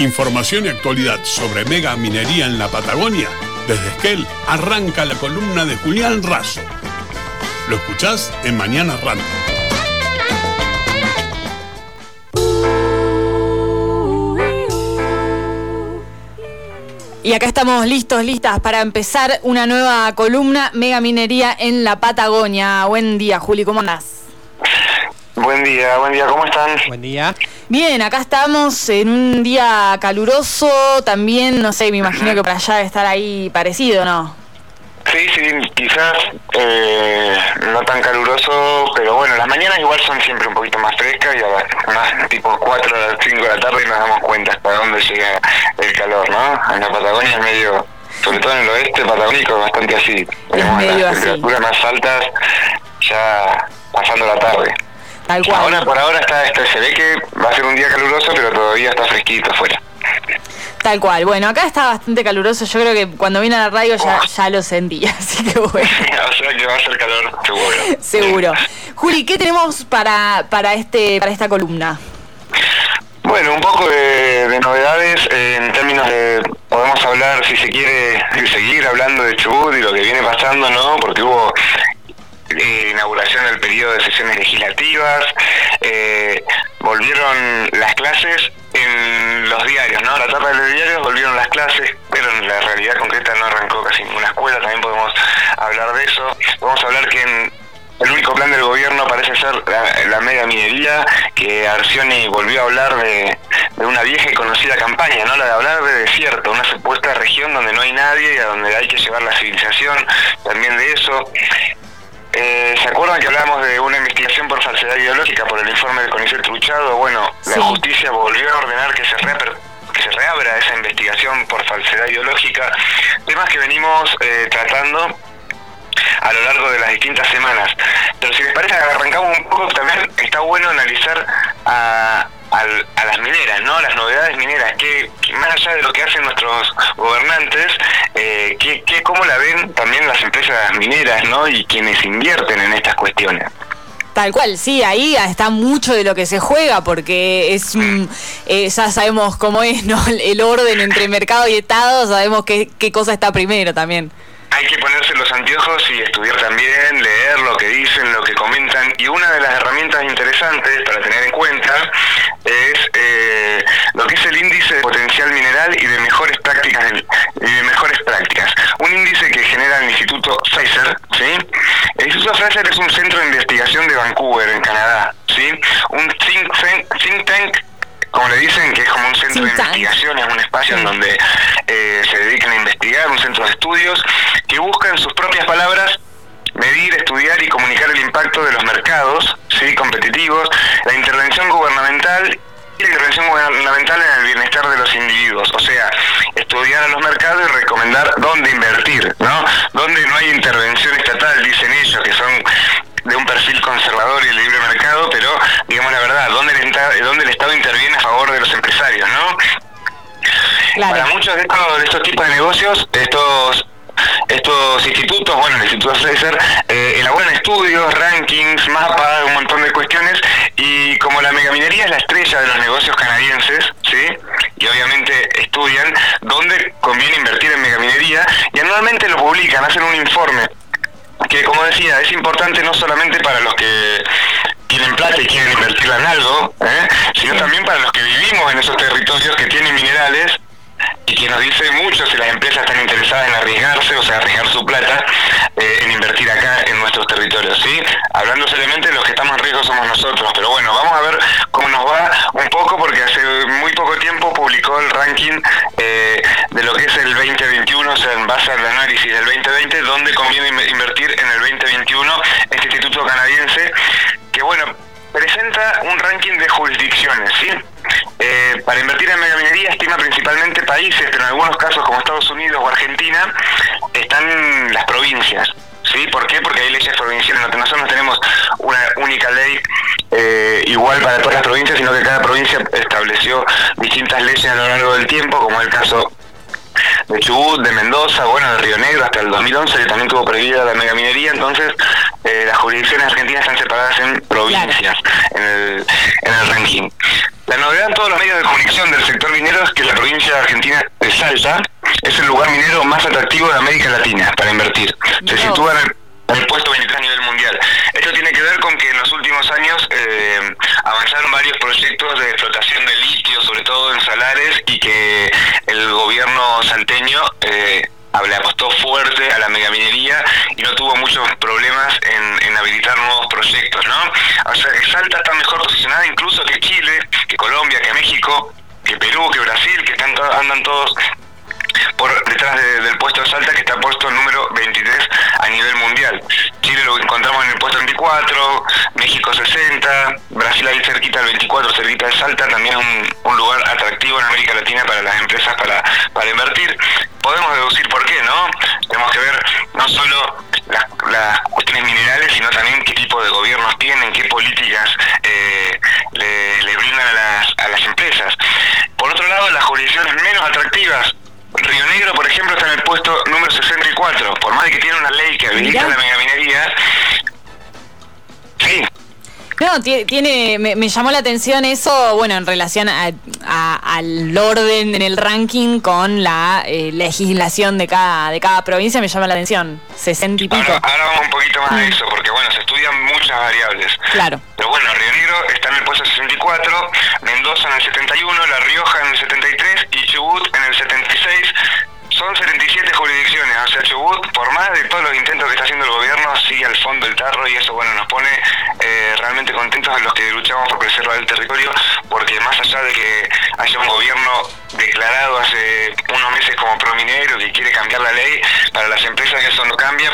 Información y actualidad sobre mega minería en la Patagonia. Desde Esquel arranca la columna de Julián Razo. Lo escuchás en Mañana Random. Y acá estamos listos, listas para empezar una nueva columna Mega Minería en la Patagonia. Buen día, Juli, ¿cómo andás? Buen día, buen día, ¿cómo están? Buen día. Bien, acá estamos en un día caluroso, también, no sé, me imagino que para allá debe estar ahí parecido, ¿no? Sí, sí, quizás eh, no tan caluroso, pero bueno, las mañanas igual son siempre un poquito más frescas y a las más tipo 4 a las 5 de la tarde nos damos cuenta hasta dónde llega el calor, ¿no? En la Patagonia es medio, sobre todo en el oeste patagónico, bastante así. Tenemos las así. temperaturas más altas ya pasando la tarde. Tal cual. Ahora por ahora está, está, se ve que va a ser un día caluroso, pero todavía está fresquito afuera. Tal cual. Bueno, acá está bastante caluroso. Yo creo que cuando vine a la radio ya, ya lo sentí, así que bueno. o sea que va a ser calor, seguro. Seguro. Juli, ¿qué tenemos para, para, este, para esta columna? Bueno, un poco de, de novedades eh, en términos de, podemos hablar, si se quiere, seguir hablando de Chubut y lo que viene pasando, ¿no? Porque hubo eh, inauguración del periodo de sesiones legislativas, eh, volvieron las clases en los diarios, ¿no? La tapa de los diarios volvieron las clases, pero en la realidad concreta no arrancó casi ninguna escuela, también podemos hablar de eso. Podemos hablar que en el único plan del gobierno parece ser la, la mega minería, que Arcioni volvió a hablar de, de, una vieja y conocida campaña, ¿no? La de hablar de desierto, una supuesta región donde no hay nadie y a donde hay que llevar la civilización, también de eso. Eh, ¿Se acuerdan que hablábamos de una investigación por falsedad ideológica por el informe del CONICET Truchado? Bueno, Sí. la justicia volvió a ordenar que se, reaper- que se reabra esa investigación por falsedad ideológica, temas que venimos eh, tratando a lo largo de las distintas semanas. Pero si les parece, arrancamos un poco, también está bueno analizar a, las mineras, ¿no? Las novedades mineras, que, que más allá de lo que hacen nuestros gobernantes, cómo la ven también las empresas mineras, ¿no? Y quienes invierten en estas cuestiones. Tal cual, sí, ahí está mucho de lo que se juega, porque es mm, eh, ya sabemos cómo es, ¿no? El orden entre mercado y Estado, sabemos qué, qué cosa está primero también. Hay que ponerse los anteojos y estudiar también, leer lo que dicen, lo que comentan. Y una de las herramientas interesantes para tener en cuenta es eh, lo que es el índice de potencial mineral y de mejores prácticas del- y de mejores prácticas. Un índice que genera el Instituto Fraser, ¿sí? El Instituto Fraser es un centro de investigación de Vancouver, en Canadá, ¿sí? Un think tank, think tank como le dicen, que es como un centro de Think tank. investigación, es un espacio en donde eh, se dedican a investigar, un centro de estudios, que busca en sus propias palabras medir, estudiar y comunicar el impacto de los mercados sí competitivos, la intervención gubernamental y la intervención gubernamental en el bienestar de los individuos, o sea, estudiar a los mercados y recomendar dónde invertir, ¿no? Donde no hay intervención estatal, dicen ellos, que son de un perfil conservador y el libre mercado, pero digamos la verdad, ¿dónde el, dónde el Estado interviene a favor de los empresarios, ¿no? Claro. Para muchos de estos, de estos tipos de negocios, estos estos institutos, bueno, el Instituto Fraser, eh, elaboran estudios, rankings, mapas, un montón de cuestiones, y como la megaminería es la estrella de los negocios canadienses, ¿sí? Y obviamente estudian dónde conviene invertir en megaminería, y anualmente lo publican, hacen un informe que como decía, es importante no solamente para los que tienen plata y quieren invertirla en algo, ¿eh? sino también para los que vivimos en esos territorios que tienen minerales y que nos dice mucho si las empresas están interesadas en arriesgarse, o sea, arriesgar su plata eh, en invertir acá en nuestros territorios, ¿sí? Hablando seriamente, los que estamos en riesgo somos nosotros, pero bueno, vamos a ver cómo nos va un poco, porque hace muy poco tiempo publicó el ranking eh, de lo que es el 2021, o sea, en base al análisis del 2020, dónde conviene in- invertir en el 2021 este instituto canadiense, que bueno, presenta un ranking de jurisdicciones, ¿sí? Eh, para invertir en megaminería estima principalmente países, pero en algunos casos como Estados Unidos o Argentina están las provincias. ¿Sí? ¿Por qué? Porque hay leyes provinciales. No- Nosotros no tenemos una única ley eh, igual para todas las provincias, sino que cada provincia estableció distintas leyes a lo largo del tiempo, como el caso de Chubut, de Mendoza, bueno, de Río Negro hasta el 2011, que también tuvo prohibida la megaminería, entonces eh, las jurisdicciones argentinas están separadas en provincias en, el, en el ranking. La novedad en todos los medios de comunicación del sector minero es que la provincia argentina de Salta es el lugar minero más atractivo de América Latina para invertir. Se sitúa en el, puesto 23 a nivel mundial. Esto tiene que ver con que en los últimos años eh, avanzaron varios proyectos de explotación de litio, sobre todo en salares, y que el gobierno salteño eh, le apostó fuerte a la megaminería y no tuvo muchos problemas en, habilitar nuevos proyectos, ¿no? O sea, Salta está mejor posicionada incluso que Chile, que Colombia, que México, que Perú, que Brasil, que están andan todos por detrás del puesto de Salta que está puesto el número 23 a nivel mundial. Chile lo encontramos en el puesto 24, México 60, Brasil ahí cerquita del 24, cerquita de Salta, también un, un lugar atractivo en América Latina para las empresas para, para invertir. Podemos deducir por qué, ¿no? Tenemos que ver no solo las, cuestiones minerales, sino también qué tipo de gobiernos tienen, qué políticas eh, le, brindan a las, a las empresas. Por otro lado, las jurisdicciones menos atractivas Río Negro, por ejemplo, está en el puesto número 64. Por más de que tiene una ley que habilita la megaminería. No, tiene, me, llamó la atención eso, bueno, en relación al orden en el ranking con la eh, legislación de cada, de cada provincia, me llama la atención, 60 y pico. Ahora, vamos un poquito más de eso, porque bueno, se estudian muchas variables. Claro. Pero bueno, Río Negro está en el puesto 64, Mendoza en el 71, La Rioja en el 73 y Chubut en el 76 son 77 jurisdicciones, o sea, Chubut, por más de todos los intentos que está haciendo el gobierno, sigue al fondo el tarro y eso, bueno, nos pone eh, realmente contentos a los que luchamos por preservar el territorio, porque más allá de que haya un gobierno declarado hace unos meses como prominero que quiere cambiar la ley, para las empresas eso no cambia.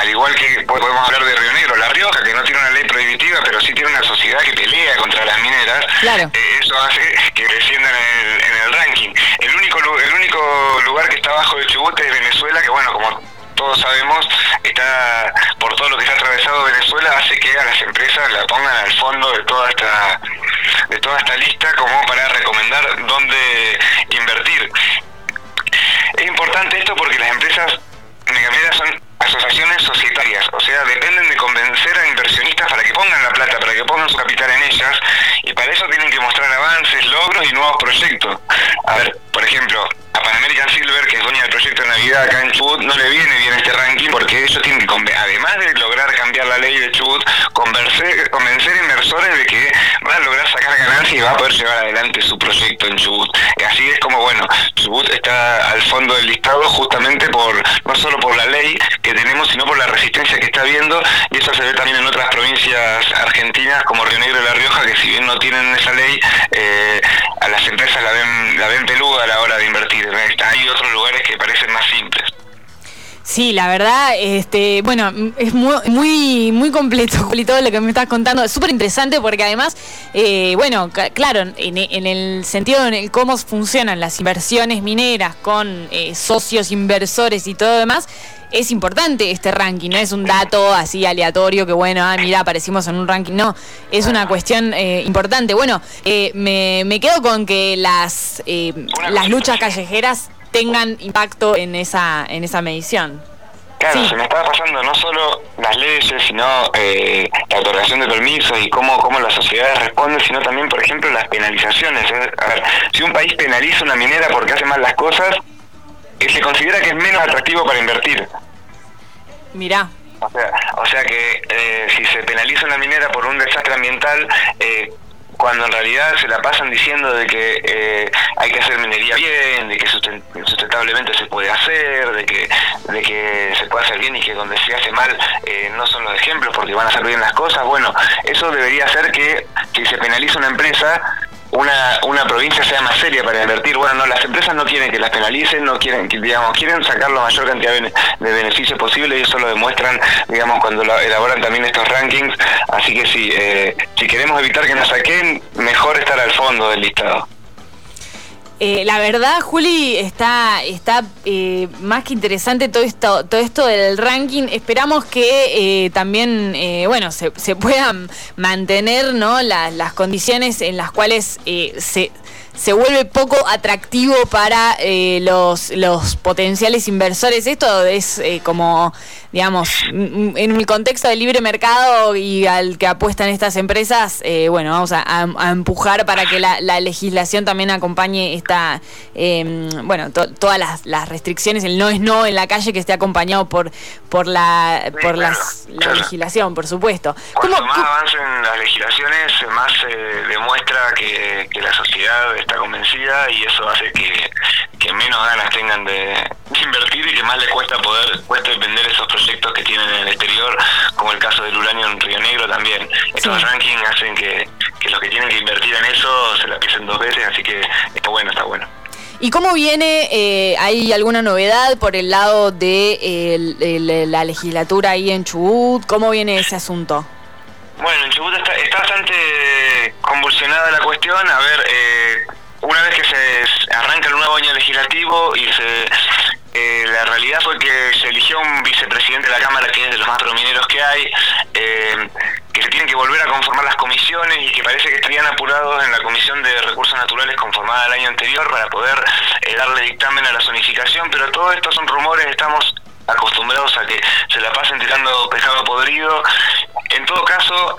Al igual que podemos hablar de Río Negro, La Rioja, que no tiene una ley prohibitiva, pero sí tiene una sociedad que pelea contra las mineras, eh, eso hace que desciendan en el, en el ranking. El único, el único lugar que está abajo de Chubut es Venezuela, que bueno, como todos sabemos, está por todo lo que está atravesado Venezuela, hace que a las empresas la pongan al fondo de toda esta de toda esta lista como para recomendar dónde invertir. Es importante esto porque las empresas megamineras son asociaciones societarias, o sea, dependen de convencer a inversionistas para que pongan la plata, para que pongan su capital en ellas, y para eso tienen que mostrar avances, logros y nuevos proyectos. A ver, por ejemplo, Que es dueña del proyecto de Navidad acá en Chubut, no le viene bien este ranking porque ellos tienen que, además de lograr cambiar la ley de Chubut, convencer, convencer inversores de que van a lograr sacar ganancias y va a poder llevar adelante su proyecto en Chubut. Así es como, bueno, Chubut está al fondo del listado justamente por no solo por la ley que tenemos, sino por la resistencia que está habiendo, y eso se ve también en otras provincias como Río Negro y La Rioja, que si bien no tienen esa ley, eh, a las empresas la ven, la ven peluda a la hora de invertir. Hay otros lugares que parecen más simples. Sí, la verdad, este, bueno, es muy, muy, muy completo todo lo que me estás contando. Es súper interesante porque además, eh, bueno, claro, en, el sentido en el cómo funcionan las inversiones mineras con eh, socios inversores y todo demás, es importante este ranking, no es un dato así aleatorio que bueno, ah, mira, aparecimos en un ranking, no, es una cuestión eh, importante. Bueno, me, me, quedo con que las, las luchas callejeras tengan impacto en esa, en esa medición. Claro, se me estaba pasando no solo las leyes, sino eh, la otorgación de permisos y cómo, cómo las sociedades responden, sino también, por ejemplo, las penalizaciones. ¿eh? A ver, si un país penaliza una minera porque hace mal las cosas, eh, se considera que es menos atractivo para invertir. Mirá. O sea, o sea que si se penaliza una minera por un desastre ambiental, eh, cuando en realidad se la pasan diciendo de que eh, hay que hacer minería bien, de que sustentablemente se puede hacer, de que, de que se puede hacer bien y que donde se hace mal eh, no son los ejemplos porque van a hacer bien las cosas. Bueno, eso debería hacer que si se penaliza una empresa, una, una provincia sea más seria para invertir. Bueno, no, las empresas no quieren que las penalicen, no quieren, digamos, quieren sacar la mayor cantidad de, beneficios posible y eso lo demuestran, digamos, cuando elaboran también estos rankings. Así que sí, eh, si queremos evitar que nos saquen, mejor estar al fondo del listado. Eh, la verdad, Juli, está, está eh, más que interesante todo esto, todo esto del ranking. Esperamos que eh, también, bueno, se, puedan mantener ¿no? las condiciones en las cuales se se vuelve poco atractivo para los, los potenciales inversores. Esto es como, digamos, en el contexto del libre mercado y al que apuestan estas empresas, eh, bueno, vamos a, empujar para que la, legislación también acompañe esta, em, bueno, todas las, restricciones, el no es no en la calle que esté acompañado por, por la, por las, la legislación, por supuesto. Cuanto más avancen las legislaciones, más demuestra que, que la sociedad está convencida y eso hace que, menos ganas tengan de, invertir y que más les cuesta poder cuesta vender esos proyectos que tienen en el exterior, como el caso del uranio en Río Negro también. Estos rankings hacen que, los que tienen que invertir en eso se la piensen dos veces, así que está bueno, está bueno. ¿Y cómo viene? Eh, ¿Hay alguna novedad por el lado de la legislatura ahí en Chubut? ¿Cómo viene ese asunto? Bueno, en Chubut está, está bastante convulsionada la cuestión. A ver, eh, una vez que se arranca el nuevo año legislativo y se eh, la realidad fue que se eligió un vicepresidente de la Cámara que es de los más promineros que hay, eh, que se tienen que volver a conformar las comisiones y que parece que estarían apurados en la Comisión de Recursos Naturales conformada el año anterior para poder eh, darle dictamen a la zonificación, pero todo esto son rumores, estamos acostumbrados a que se la pasen tirando pescado podrido. En todo caso,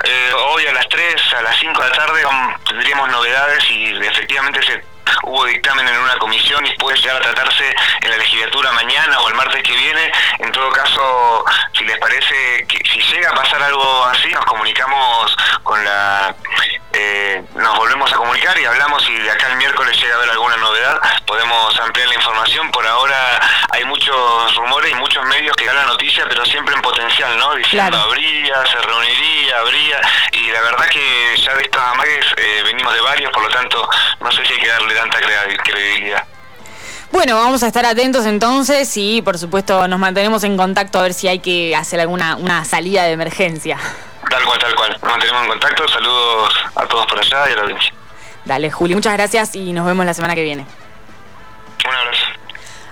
hoy a las 3, a las 5 de la tarde tendríamos novedades y efectivamente se hubo dictamen en una comisión y puede llegar a tratarse en la legislatura mañana o el martes que viene. En todo caso, si les parece si llega a pasar algo así, nos comunicamos con la eh, nos volvemos a comunicar y hablamos y de acá el miércoles llega a haber alguna novedad, podemos ampliar la información. Por ahora hay muchos medios que dan la noticia, pero siempre en potencial, ¿no? Diciendo habría, se reuniría, habría, y la verdad que ya de estas amagues eh, venimos de varios, por lo tanto no sé si hay que darle tanta credibilidad. Bueno, vamos a estar atentos entonces y por supuesto nos mantenemos en contacto a ver si hay que hacer alguna una salida de emergencia. Tal cual, tal cual. Nos mantenemos en contacto. Saludos a todos por allá y a la audiencia. Dale, Juli, muchas gracias y nos vemos la semana que viene.